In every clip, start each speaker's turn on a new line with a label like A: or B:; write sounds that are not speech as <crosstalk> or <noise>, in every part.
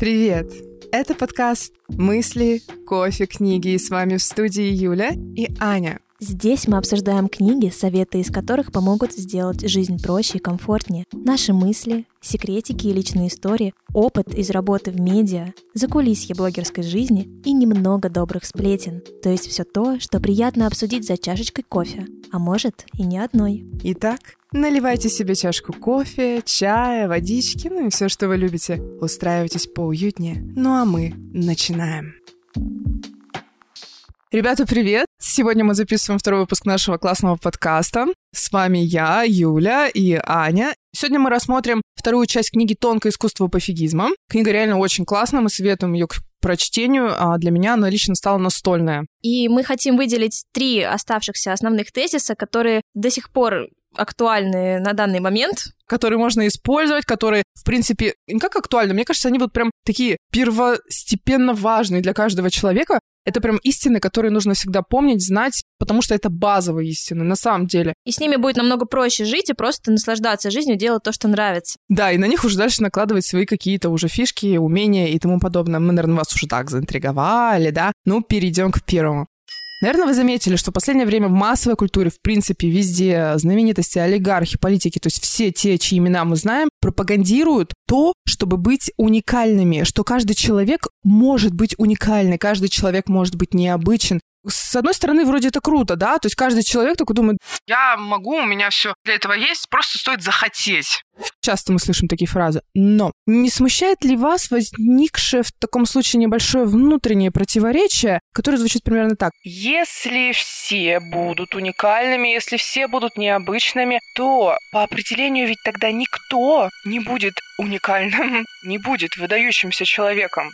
A: Привет! Это подкаст «Мысли, кофе, книги» и с вами в студии Юля и Аня.
B: Здесь мы обсуждаем книги, советы из которых помогут сделать жизнь проще и комфортнее. Наши мысли, секретики и личные истории, опыт из работы в медиа, закулисье блогерской жизни и немного добрых сплетен. То есть все то, что приятно обсудить за чашечкой кофе, а может и не одной.
A: Итак, наливайте себе чашку кофе, чая, водички, ну и все, что вы любите. Устраивайтесь поуютнее. Ну а мы начинаем. Ребята, привет! Сегодня мы записываем второй выпуск нашего классного подкаста. С вами я, Юля и Аня. Сегодня мы рассмотрим вторую часть книги «Тонкое искусство пофигизма». Книга реально очень классная, мы советуем ее к прочтению, а для меня она лично стала настольная.
B: И мы хотим выделить три оставшихся основных тезиса, которые до сих пор актуальны на данный момент,
A: которые можно использовать, которые, в принципе, не как актуальны, мне кажется, они вот прям такие первостепенно важные для каждого человека, это прям истины, которые нужно всегда помнить, знать, потому что это базовые истины на самом деле.
B: И с ними будет намного проще жить и просто наслаждаться жизнью, делать то, что нравится.
A: Да, и на них уже дальше накладывать свои какие-то уже фишки, умения и тому подобное. Мы, наверное, вас уже так заинтриговали, да? Ну, перейдем к первому. Наверное, вы заметили, что в последнее время в массовой культуре, в принципе, везде знаменитости, олигархи, политики, то есть все те, чьи имена мы знаем, пропагандируют то, чтобы быть уникальными, что каждый человек может быть уникальный, каждый человек может быть необычен, с одной стороны, вроде это круто, да, то есть каждый человек такой думает, я могу, у меня все для этого есть, просто стоит захотеть. Часто мы слышим такие фразы. Но не смущает ли вас возникшее в таком случае небольшое внутреннее противоречие, которое звучит примерно так? Если все будут уникальными, если все будут необычными, то по определению ведь тогда никто не будет уникальным, <laughs> не будет выдающимся человеком.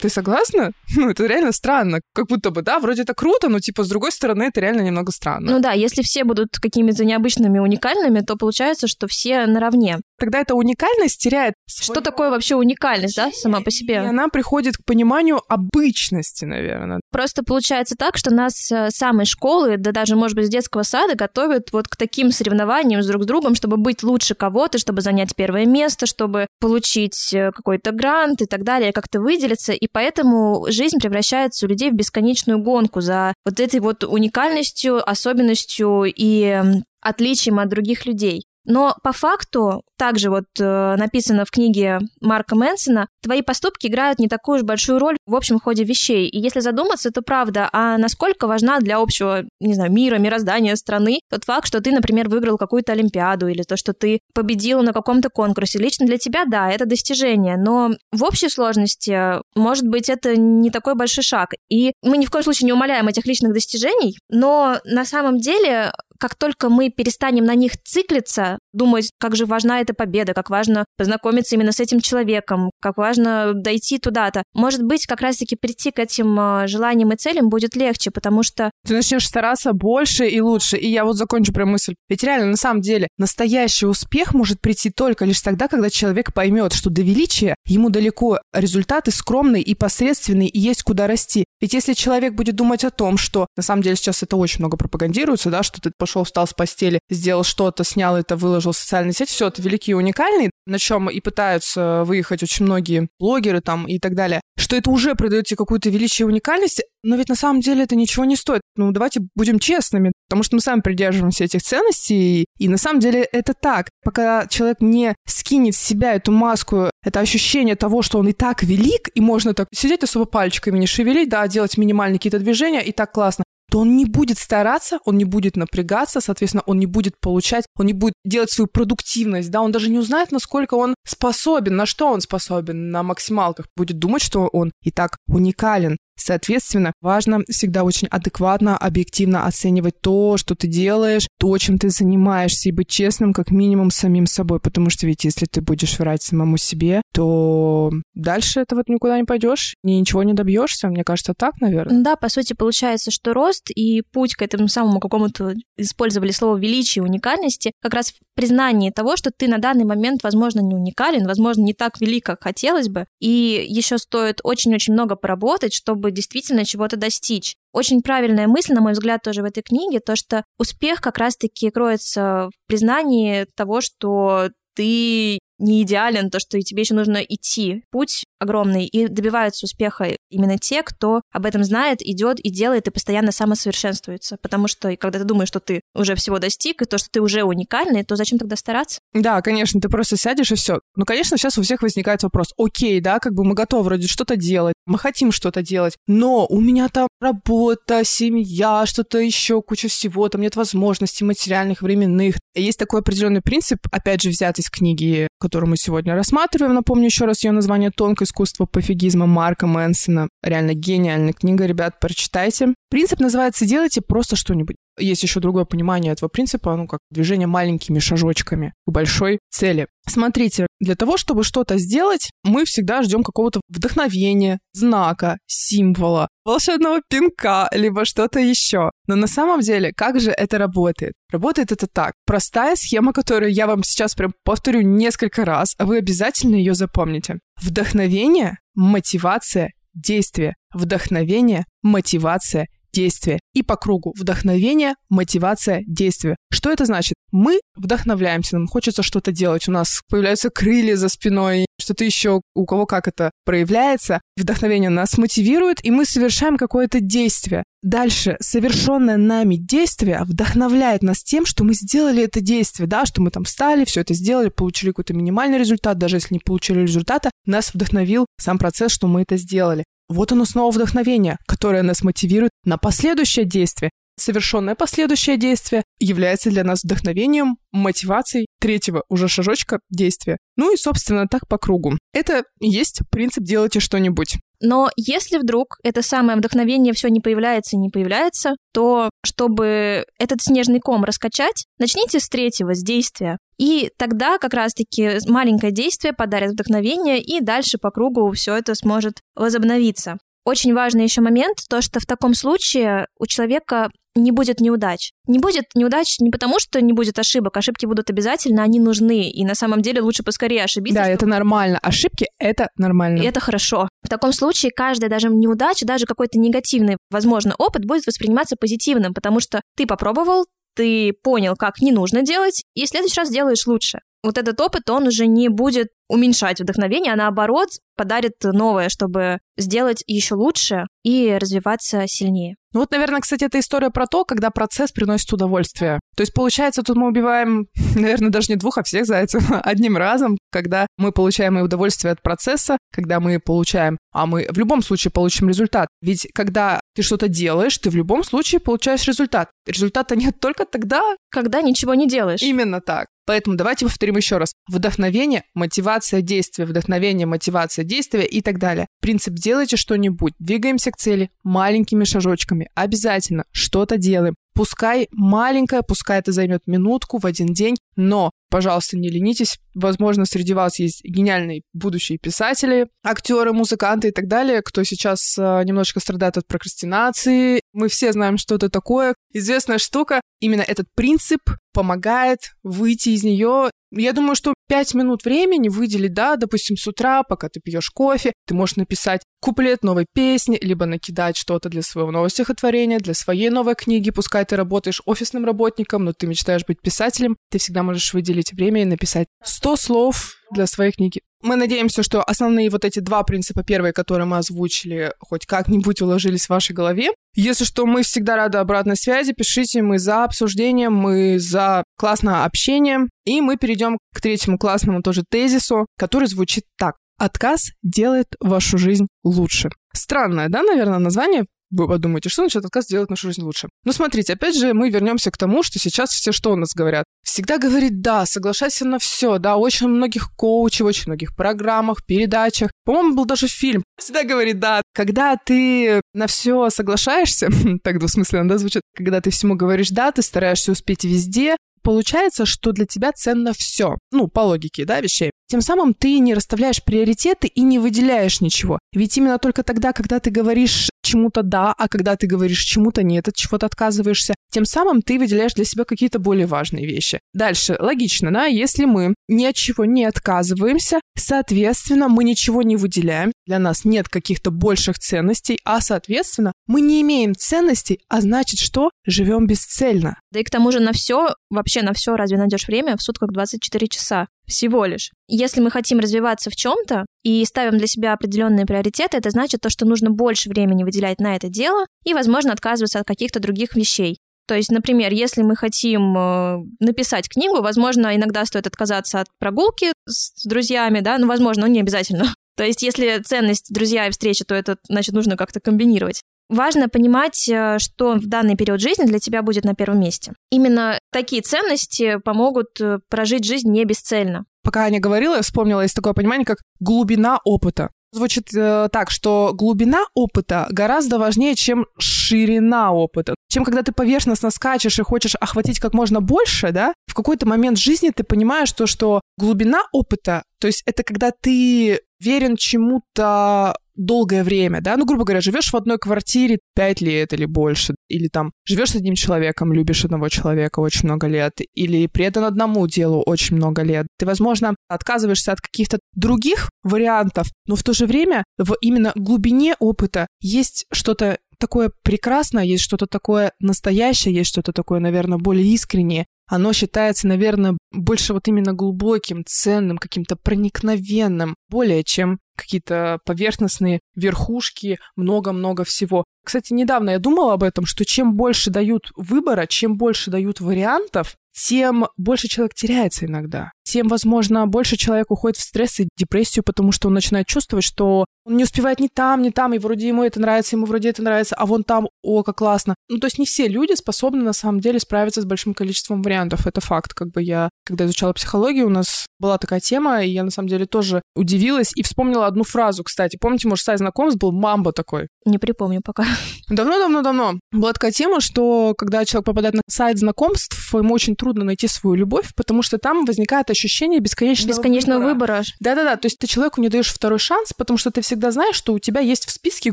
A: Ты согласна? <laughs> Ну, это реально странно. Как будто бы, да, вроде это круто, но, типа, с другой стороны, это реально немного странно.
B: Ну да, если все будут какими-то необычными, уникальными, то получается, что все наравне.
A: Тогда эта уникальность теряет...
B: Что такое вообще уникальность, да, сама по себе?
A: И она приходит к пониманию обычности, наверное.
B: Просто получается так, что нас с самой школы, да даже, может быть, с детского сада готовят вот к таким соревнованиям с друг с другом, чтобы быть лучше кого-то, чтобы занять первое место, чтобы получить э, какой-то грант и так далее, как-то выделиться. И поэтому жизнь превращается у людей в бесконечную гонку за вот этой вот уникальностью, особенностью и отличием от других людей. Но по факту, также вот э, написано в книге Марка Мэнсона, твои поступки играют не такую уж большую роль в общем ходе вещей. И если задуматься, то правда, а насколько важна для общего, не знаю, мира, мироздания страны тот факт, что ты, например, выиграл какую-то олимпиаду или то, что ты победил на каком-то конкурсе. Лично для тебя, да, это достижение, но в общей сложности, может быть, это не такой большой шаг. И мы ни в коем случае не умаляем этих личных достижений, но на самом деле как только мы перестанем на них циклиться, думать, как же важна эта победа, как важно познакомиться именно с этим человеком, как важно дойти туда-то, может быть, как раз-таки прийти к этим а, желаниям и целям будет легче, потому что...
A: Ты начнешь стараться больше и лучше. И я вот закончу прям мысль. Ведь реально, на самом деле, настоящий успех может прийти только лишь тогда, когда человек поймет, что до величия ему далеко результаты скромные и посредственные, и есть куда расти. Ведь если человек будет думать о том, что на самом деле сейчас это очень много пропагандируется, да, что ты пошел, встал с постели, сделал что-то, снял это, выложил в социальные сети, все это великий и уникальный, на чем и пытаются выехать очень многие блогеры там и так далее, что это уже придает тебе какую-то величие и уникальность, но ведь на самом деле это ничего не стоит. Ну, давайте будем честными, потому что мы сами придерживаемся этих ценностей, и на самом деле это так. Пока человек не скинет с себя эту маску, это ощущение того, что он и так велик, и можно так сидеть особо пальчиками не шевелить, да, делать минимальные какие-то движения, и так классно он не будет стараться, он не будет напрягаться, соответственно, он не будет получать, он не будет делать свою продуктивность, да, он даже не узнает, насколько он способен, на что он способен на максималках, будет думать, что он и так уникален. Соответственно, важно всегда очень адекватно, объективно оценивать то, что ты делаешь, то, чем ты занимаешься, и быть честным как минимум самим собой, потому что ведь если ты будешь врать самому себе, то дальше это вот никуда не пойдешь, ничего не добьешься, мне кажется, так, наверное.
B: Да, по сути, получается, что рост и путь к этому самому какому-то, использовали слово величия, уникальности, как раз в признании того, что ты на данный момент, возможно, не уникален, возможно, не так велик, как хотелось бы, и еще стоит очень-очень много поработать, чтобы чтобы действительно чего-то достичь. Очень правильная мысль, на мой взгляд, тоже в этой книге, то, что успех как раз-таки кроется в признании того, что ты не идеален, то, что тебе еще нужно идти. Путь огромный, и добиваются успеха именно те, кто об этом знает, идет и делает, и постоянно самосовершенствуется. Потому что когда ты думаешь, что ты уже всего достиг, и то, что ты уже уникальный, то зачем тогда стараться?
A: Да, конечно, ты просто сядешь и все. Ну, конечно, сейчас у всех возникает вопрос, окей, да, как бы мы готовы вроде что-то делать, мы хотим что-то делать, но у меня там работа, семья, что-то еще, куча всего, там нет возможностей материальных, временных. Есть такой определенный принцип, опять же, взят из книги, которую мы сегодня рассматриваем. Напомню еще раз ее название «Тонкое искусство пофигизма» Марка Мэнсона. Реально гениальная книга, ребят, прочитайте. Принцип называется «Делайте просто что-нибудь». Есть еще другое понимание этого принципа, ну, как движение маленькими шажочками к большой цели. Смотрите, для того, чтобы что-то сделать, мы всегда ждем какого-то вдохновения, знака, символа, волшебного пинка, либо что-то еще. Но на самом деле, как же это работает? Работает это так. Простая схема, которую я вам сейчас прям повторю несколько раз, а вы обязательно ее запомните. Вдохновение, мотивация, действие. Вдохновение, мотивация, действие. И по кругу вдохновение, мотивация, действие. Что это значит? Мы вдохновляемся, нам хочется что-то делать, у нас появляются крылья за спиной, что-то еще, у кого как это проявляется. Вдохновение нас мотивирует, и мы совершаем какое-то действие. Дальше совершенное нами действие вдохновляет нас тем, что мы сделали это действие, да, что мы там встали, все это сделали, получили какой-то минимальный результат, даже если не получили результата, нас вдохновил сам процесс, что мы это сделали. Вот оно снова вдохновение, которое нас мотивирует на последующее действие. Совершенное последующее действие является для нас вдохновением, мотивацией третьего уже шажочка действия. Ну и, собственно, так по кругу. Это есть принцип «делайте что-нибудь».
B: Но если вдруг это самое вдохновение все не появляется и не появляется, то чтобы этот снежный ком раскачать, начните с третьего, с действия. И тогда как раз-таки маленькое действие подарит вдохновение, и дальше по кругу все это сможет возобновиться. Очень важный еще момент, то, что в таком случае у человека не будет неудач. Не будет неудач не потому, что не будет ошибок. Ошибки будут обязательно, они нужны. И на самом деле лучше поскорее ошибиться.
A: Да, это нормально. Ошибки — это нормально.
B: И это хорошо. В таком случае каждая даже неудача, даже какой-то негативный, возможно, опыт будет восприниматься позитивным, потому что ты попробовал, ты понял, как не нужно делать, и в следующий раз делаешь лучше. Вот этот опыт, он уже не будет уменьшать вдохновение, а наоборот подарит новое, чтобы сделать еще лучше и развиваться сильнее.
A: Ну вот, наверное, кстати, это история про то, когда процесс приносит удовольствие. То есть, получается, тут мы убиваем, <laughs> наверное, даже не двух, а всех зайцев <laughs> одним разом, когда мы получаем и удовольствие от процесса, когда мы получаем, а мы в любом случае получим результат. Ведь когда ты что-то делаешь, ты в любом случае получаешь результат. Результата нет только тогда,
B: когда ничего не делаешь.
A: Именно так. Поэтому давайте повторим еще раз. Вдохновение, мотивация действия, вдохновение, мотивация действия и так далее. Принцип «делайте что-нибудь», двигаемся к цели маленькими шажочками. Обязательно что-то делаем. Пускай маленькая, пускай это займет минутку в один день, но, пожалуйста, не ленитесь. Возможно, среди вас есть гениальные будущие писатели, актеры, музыканты и так далее, кто сейчас э, немножечко страдает от прокрастинации. Мы все знаем, что это такое. Известная штука. Именно этот принцип помогает выйти из нее. Я думаю, что пять минут времени выделить, да, допустим, с утра, пока ты пьешь кофе, ты можешь написать куплет новой песни, либо накидать что-то для своего нового стихотворения, для своей новой книги. Пускай ты работаешь офисным работником, но ты мечтаешь быть писателем, ты всегда можешь выделить время и написать 100 слов для своей книги. Мы надеемся, что основные вот эти два принципа, первые, которые мы озвучили, хоть как-нибудь уложились в вашей голове. Если что, мы всегда рады обратной связи, пишите, мы за обсуждение, мы за классное общение. И мы перейдем к третьему классному тоже тезису, который звучит так. Отказ делает вашу жизнь лучше. Странное, да, наверное, название? Вы подумаете, что значит отказ делать нашу жизнь лучше? Ну, смотрите, опять же, мы вернемся к тому, что сейчас все что у нас говорят. Всегда говорит «да», соглашайся на все, да, очень многих коучей, очень многих программах, передачах. По-моему, был даже фильм. Всегда говорит «да». Когда ты на все соглашаешься, <laughs> так двусмысленно, да, звучит, когда ты всему говоришь «да», ты стараешься успеть везде, получается, что для тебя ценно все. Ну, по логике, да, вещей. Тем самым ты не расставляешь приоритеты и не выделяешь ничего. Ведь именно только тогда, когда ты говоришь чему-то да, а когда ты говоришь чему-то нет, от чего-то отказываешься, тем самым ты выделяешь для себя какие-то более важные вещи. Дальше, логично, да, если мы ни от чего не отказываемся, соответственно, мы ничего не выделяем, для нас нет каких-то больших ценностей, а, соответственно, мы не имеем ценностей, а значит, что живем бесцельно.
B: Да и к тому же на все, вообще на все разве найдешь время в сутках 24 часа? Всего лишь. Если мы хотим развиваться в чем-то и ставим для себя определенные приоритеты, это значит то, что нужно больше времени выделять на это дело и, возможно, отказываться от каких-то других вещей. То есть, например, если мы хотим э, написать книгу, возможно, иногда стоит отказаться от прогулки с друзьями, да, ну, возможно, но не обязательно. <laughs> То есть, если ценность друзья и встречи, то это, значит, нужно как-то комбинировать. Важно понимать, э, что в данный период жизни для тебя будет на первом месте. Именно такие ценности помогут э, прожить жизнь не бесцельно.
A: Пока Аня говорила, я вспомнила, есть такое понимание, как глубина опыта. Звучит э, так, что глубина опыта гораздо важнее, чем ширина опыта. Чем когда ты поверхностно скачешь и хочешь охватить как можно больше, да, в какой-то момент жизни ты понимаешь то, что глубина опыта, то есть это когда ты верен чему-то долгое время, да, ну, грубо говоря, живешь в одной квартире пять лет или больше, или там живешь с одним человеком, любишь одного человека очень много лет, или предан одному делу очень много лет. Ты, возможно, отказываешься от каких-то других вариантов, но в то же время в именно глубине опыта есть что-то такое прекрасное, есть что-то такое настоящее, есть что-то такое, наверное, более искреннее, оно считается, наверное, больше вот именно глубоким, ценным, каким-то проникновенным, более чем какие-то поверхностные верхушки, много-много всего. Кстати, недавно я думала об этом, что чем больше дают выбора, чем больше дают вариантов, тем больше человек теряется иногда. Тем, возможно, больше человек уходит в стресс и депрессию, потому что он начинает чувствовать, что он не успевает ни там, ни там, и вроде ему это нравится, ему вроде это нравится, а вон там, о, как классно. Ну, то есть не все люди способны на самом деле справиться с большим количеством вариантов. Это факт. Как бы я, когда изучала психологию, у нас была такая тема, и я на самом деле тоже удивилась и вспомнила одну фразу, кстати. Помните, может, сайт знакомств был «Мамба» такой?
B: Не припомню пока.
A: Давно-давно-давно была такая тема, что когда человек попадает на сайт знакомств, ему очень трудно найти свою любовь, потому что там возникает ощущение бесконечного,
B: бесконечного выбора.
A: Да-да-да, то есть ты человеку не даешь второй шанс, потому что ты всегда знаешь, что у тебя есть в списке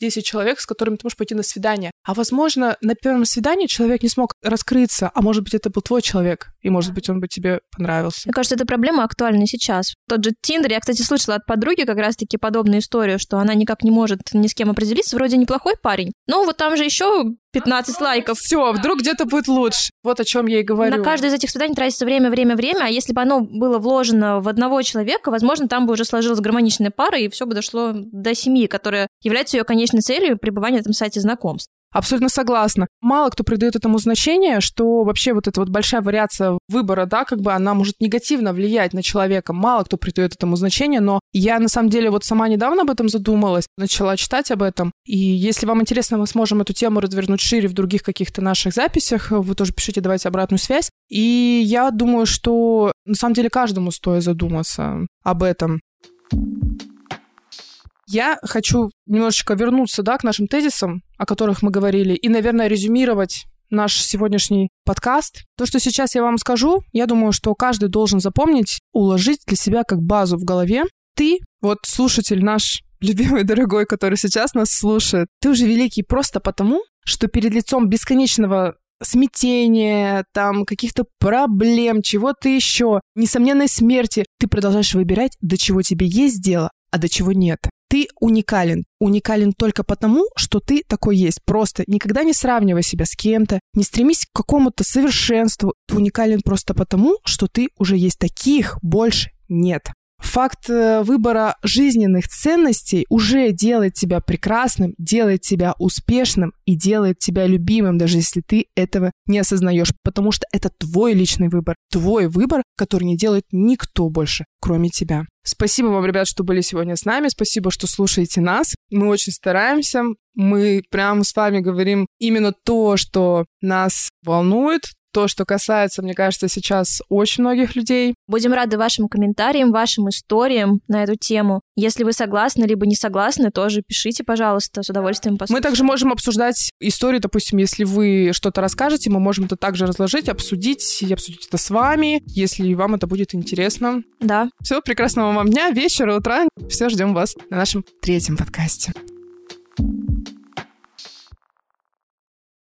A: 10 человек, с которыми ты можешь пойти на свидание. А возможно, на первом свидании человек не смог раскрыться, а может быть, это был твой человек, и может быть, он бы тебе понравился.
B: Мне кажется, эта проблема актуальна сейчас. Тот же Тиндер, я, кстати, слышала от подруги как раз-таки подобную историю, что она никак не может ни с кем определиться, вроде неплохой парень, но вот там же еще 15 лайков.
A: Все, вдруг где-то будет лучше. Вот о чем я и говорю.
B: На каждое из этих свиданий тратится время, время, время, а если бы оно было вложено в одного человека, возможно, там бы уже сложилась гармоничная пара, и все бы дошло до семьи, которая является ее конечной целью пребывания на этом сайте знакомств.
A: Абсолютно согласна. Мало кто придает этому значение, что вообще вот эта вот большая вариация выбора, да, как бы она может негативно влиять на человека. Мало кто придает этому значение, но я на самом деле вот сама недавно об этом задумалась, начала читать об этом. И если вам интересно, мы сможем эту тему развернуть шире в других каких-то наших записях. Вы тоже пишите, давайте обратную связь. И я думаю, что на самом деле каждому стоит задуматься об этом. Я хочу немножечко вернуться, да, к нашим тезисам, о которых мы говорили, и, наверное, резюмировать наш сегодняшний подкаст. То, что сейчас я вам скажу, я думаю, что каждый должен запомнить, уложить для себя как базу в голове. Ты, вот слушатель наш <laughs> любимый, дорогой, который сейчас нас слушает, ты уже великий просто потому, что перед лицом бесконечного смятения, там, каких-то проблем, чего-то еще, несомненной смерти, ты продолжаешь выбирать, до чего тебе есть дело, а до чего нет. Ты уникален. Уникален только потому, что ты такой есть. Просто никогда не сравнивай себя с кем-то, не стремись к какому-то совершенству. Ты уникален просто потому, что ты уже есть таких, больше нет. Факт э, выбора жизненных ценностей уже делает тебя прекрасным, делает тебя успешным и делает тебя любимым, даже если ты этого не осознаешь, потому что это твой личный выбор, твой выбор, который не делает никто больше, кроме тебя. Спасибо вам, ребят, что были сегодня с нами, спасибо, что слушаете нас. Мы очень стараемся, мы прямо с вами говорим именно то, что нас волнует, то, что касается, мне кажется, сейчас очень многих людей.
B: Будем рады вашим комментариям, вашим историям на эту тему. Если вы согласны, либо не согласны, тоже пишите, пожалуйста, с удовольствием послушаем.
A: Мы также можем обсуждать историю, допустим, если вы что-то расскажете, мы можем это также разложить, обсудить и обсудить это с вами, если вам это будет интересно.
B: Да.
A: Всего прекрасного вам дня, вечера, утра. Все, ждем вас на нашем третьем подкасте.